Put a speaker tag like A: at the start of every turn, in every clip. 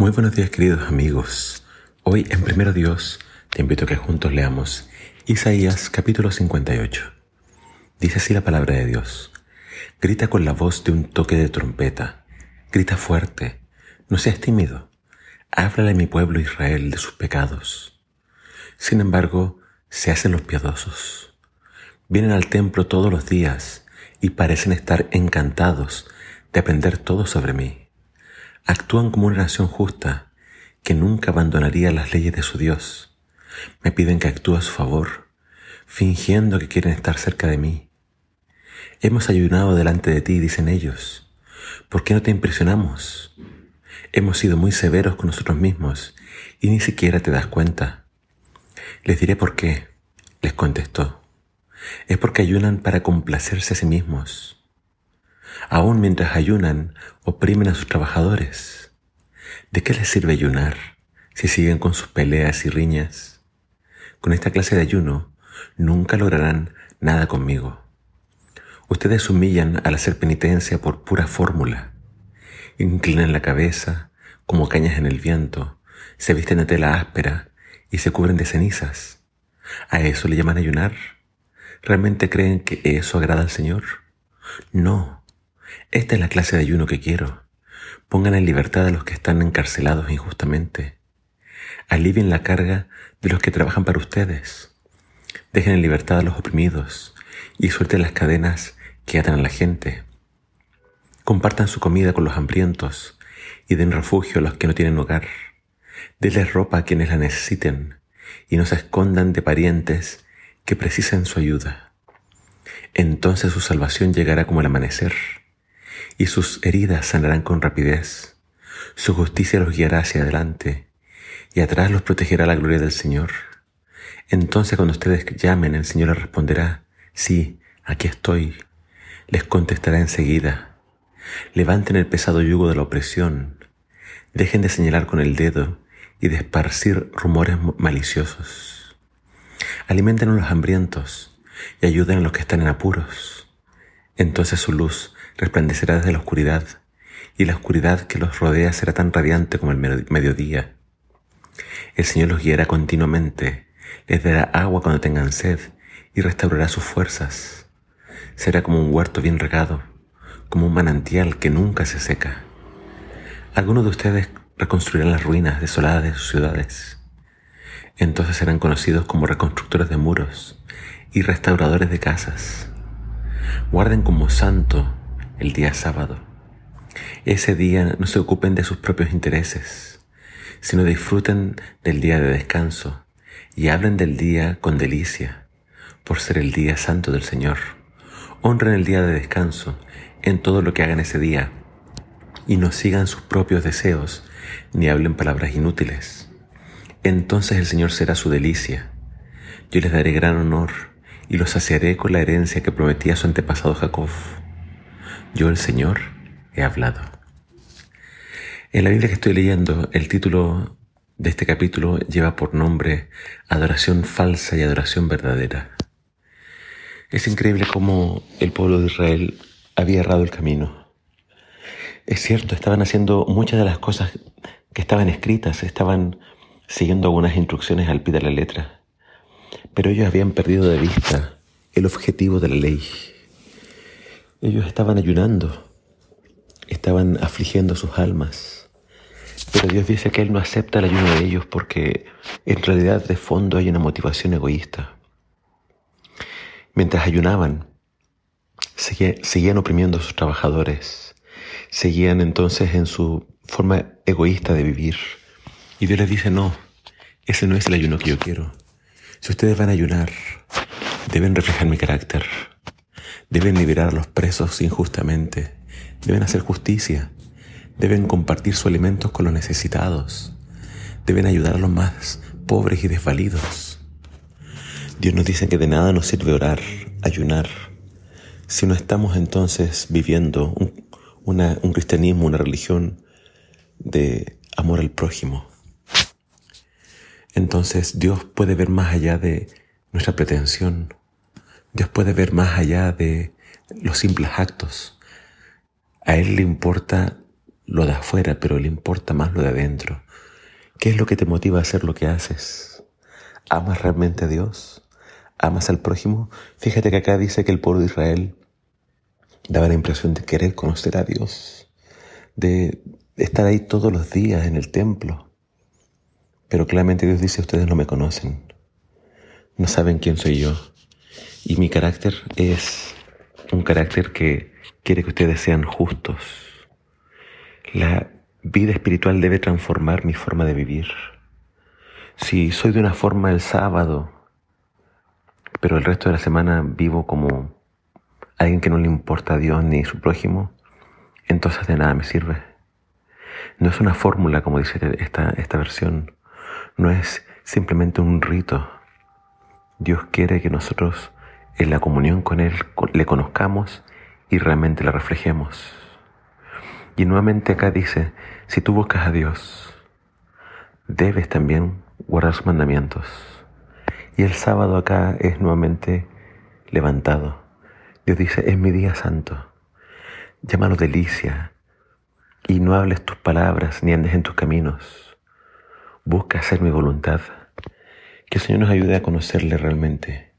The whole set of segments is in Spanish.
A: Muy buenos días queridos amigos. Hoy en Primero Dios te invito a que juntos leamos Isaías capítulo 58. Dice así la palabra de Dios. Grita con la voz de un toque de trompeta. Grita fuerte. No seas tímido. Háblale a mi pueblo Israel de sus pecados. Sin embargo, se hacen los piadosos. Vienen al templo todos los días y parecen estar encantados de aprender todo sobre mí actúan como una nación justa que nunca abandonaría las leyes de su Dios. Me piden que actúe a su favor, fingiendo que quieren estar cerca de mí. Hemos ayunado delante de ti, dicen ellos. ¿Por qué no te impresionamos? Hemos sido muy severos con nosotros mismos y ni siquiera te das cuenta. Les diré por qué, les contestó. Es porque ayunan para complacerse a sí mismos Aún mientras ayunan, oprimen a sus trabajadores. ¿De qué les sirve ayunar si siguen con sus peleas y riñas? Con esta clase de ayuno nunca lograrán nada conmigo. Ustedes humillan al hacer penitencia por pura fórmula. Inclinan la cabeza como cañas en el viento, se visten de tela áspera y se cubren de cenizas. ¿A eso le llaman ayunar? ¿Realmente creen que eso agrada al Señor? No, esta es la clase de ayuno que quiero. Pongan en libertad a los que están encarcelados injustamente. Alivien la carga de los que trabajan para ustedes. Dejen en libertad a los oprimidos y suelten las cadenas que atan a la gente. Compartan su comida con los hambrientos y den refugio a los que no tienen hogar. Denles ropa a quienes la necesiten y no se escondan de parientes que precisen su ayuda. Entonces su salvación llegará como el amanecer y sus heridas sanarán con rapidez. Su justicia los guiará hacia adelante y atrás los protegerá la gloria del Señor. Entonces cuando ustedes llamen, el Señor les responderá, sí, aquí estoy. Les contestará enseguida. Levanten el pesado yugo de la opresión. Dejen de señalar con el dedo y de esparcir rumores maliciosos. Alimenten a los hambrientos y ayuden a los que están en apuros. Entonces su luz resplandecerá desde la oscuridad, y la oscuridad que los rodea será tan radiante como el mediodía. El Señor los guiará continuamente, les dará agua cuando tengan sed, y restaurará sus fuerzas. Será como un huerto bien regado, como un manantial que nunca se seca. Algunos de ustedes reconstruirán las ruinas desoladas de sus ciudades. Entonces serán conocidos como reconstructores de muros y restauradores de casas. Guarden como santo el día sábado. Ese día no se ocupen de sus propios intereses, sino disfruten del día de descanso y hablen del día con delicia, por ser el día santo del Señor. Honren el día de descanso en todo lo que hagan ese día y no sigan sus propios deseos ni hablen palabras inútiles. Entonces el Señor será su delicia. Yo les daré gran honor y los saciaré con la herencia que prometía su antepasado Jacob. Yo el Señor he hablado. En la Biblia que estoy leyendo, el título de este capítulo lleva por nombre Adoración falsa y adoración verdadera. Es increíble cómo el pueblo de Israel había errado el camino. Es cierto, estaban haciendo muchas de las cosas que estaban escritas, estaban siguiendo algunas instrucciones al pie de la letra, pero ellos habían perdido de vista el objetivo de la ley. Ellos estaban ayunando, estaban afligiendo sus almas. Pero Dios dice que Él no acepta el ayuno de ellos porque en realidad de fondo hay una motivación egoísta. Mientras ayunaban, seguían oprimiendo a sus trabajadores, seguían entonces en su forma egoísta de vivir. Y Dios les dice, no, ese no es el ayuno que yo quiero. Si ustedes van a ayunar, deben reflejar mi carácter, Deben liberar a los presos injustamente. Deben hacer justicia. Deben compartir sus alimentos con los necesitados. Deben ayudar a los más pobres y desvalidos. Dios nos dice que de nada nos sirve orar, ayunar, si no estamos entonces viviendo un, un cristianismo, una religión de amor al prójimo. Entonces Dios puede ver más allá de nuestra pretensión, Dios puede ver más allá de los simples actos. A Él le importa lo de afuera, pero le importa más lo de adentro. ¿Qué es lo que te motiva a hacer lo que haces? ¿Amas realmente a Dios? ¿Amas al prójimo? Fíjate que acá dice que el pueblo de Israel daba la impresión de querer conocer a Dios, de estar ahí todos los días en el templo. Pero claramente Dios dice, ustedes no me conocen, no saben quién soy yo. Y mi carácter es un carácter que quiere que ustedes sean justos. La vida espiritual debe transformar mi forma de vivir. Si soy de una forma el sábado, pero el resto de la semana vivo como alguien que no le importa a Dios ni a su prójimo, entonces de nada me sirve. No es una fórmula, como dice esta, esta versión, no es simplemente un rito. Dios quiere que nosotros en la comunión con Él le conozcamos y realmente le reflejemos. Y nuevamente acá dice, si tú buscas a Dios, debes también guardar sus mandamientos. Y el sábado acá es nuevamente levantado. Dios dice, es mi día santo. Llámalo delicia. Y no hables tus palabras ni andes en tus caminos. Busca hacer mi voluntad. Que el Señor nos ayude a conocerle realmente.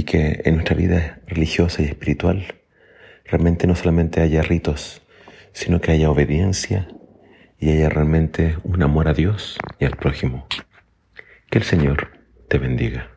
A: Y que en nuestra vida religiosa y espiritual realmente no solamente haya ritos, sino que haya obediencia y haya realmente un amor a Dios y al prójimo. Que el Señor te bendiga.